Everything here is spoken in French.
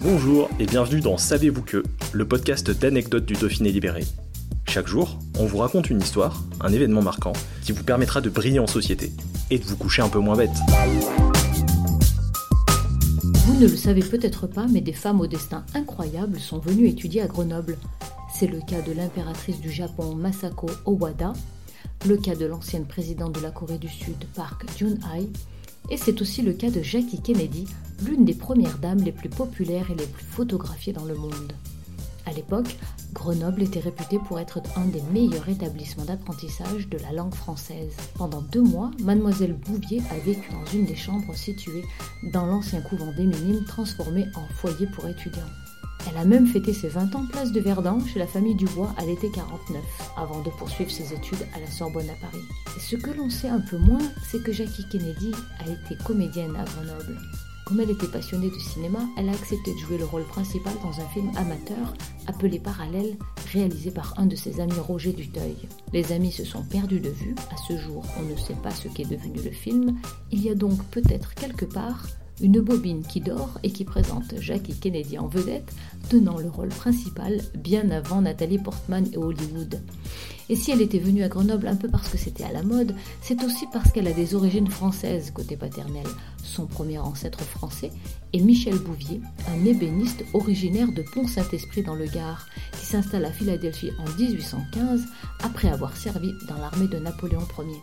Bonjour et bienvenue dans Savez-vous que, le podcast d'anecdotes du Dauphiné libéré. Chaque jour, on vous raconte une histoire, un événement marquant, qui vous permettra de briller en société et de vous coucher un peu moins bête. Vous ne le savez peut-être pas, mais des femmes au destin incroyable sont venues étudier à Grenoble. C'est le cas de l'impératrice du Japon Masako Owada, le cas de l'ancienne présidente de la Corée du Sud Park Geun-hye, et c'est aussi le cas de Jackie Kennedy, l'une des premières dames les plus populaires et les plus photographiées dans le monde. À l'époque, Grenoble était réputé pour être un des meilleurs établissements d'apprentissage de la langue française. Pendant deux mois, mademoiselle Bouvier a vécu dans une des chambres situées dans l'ancien couvent des Minimes transformé en foyer pour étudiants. Elle a même fêté ses 20 ans place de Verdun chez la famille Dubois à l'été 49, avant de poursuivre ses études à la Sorbonne à Paris. Et ce que l'on sait un peu moins, c'est que Jackie Kennedy a été comédienne à Grenoble. Comme elle était passionnée de cinéma, elle a accepté de jouer le rôle principal dans un film amateur appelé Parallèle, réalisé par un de ses amis Roger Duteuil. Les amis se sont perdus de vue, à ce jour on ne sait pas ce qu'est devenu le film, il y a donc peut-être quelque part une bobine qui dort et qui présente Jackie Kennedy en vedette, tenant le rôle principal bien avant Nathalie Portman et Hollywood. Et si elle était venue à Grenoble un peu parce que c'était à la mode, c'est aussi parce qu'elle a des origines françaises côté paternel. Son premier ancêtre français est Michel Bouvier, un ébéniste originaire de Pont-Saint-Esprit dans le Gard, qui s'installe à Philadelphie en 1815 après avoir servi dans l'armée de Napoléon Ier.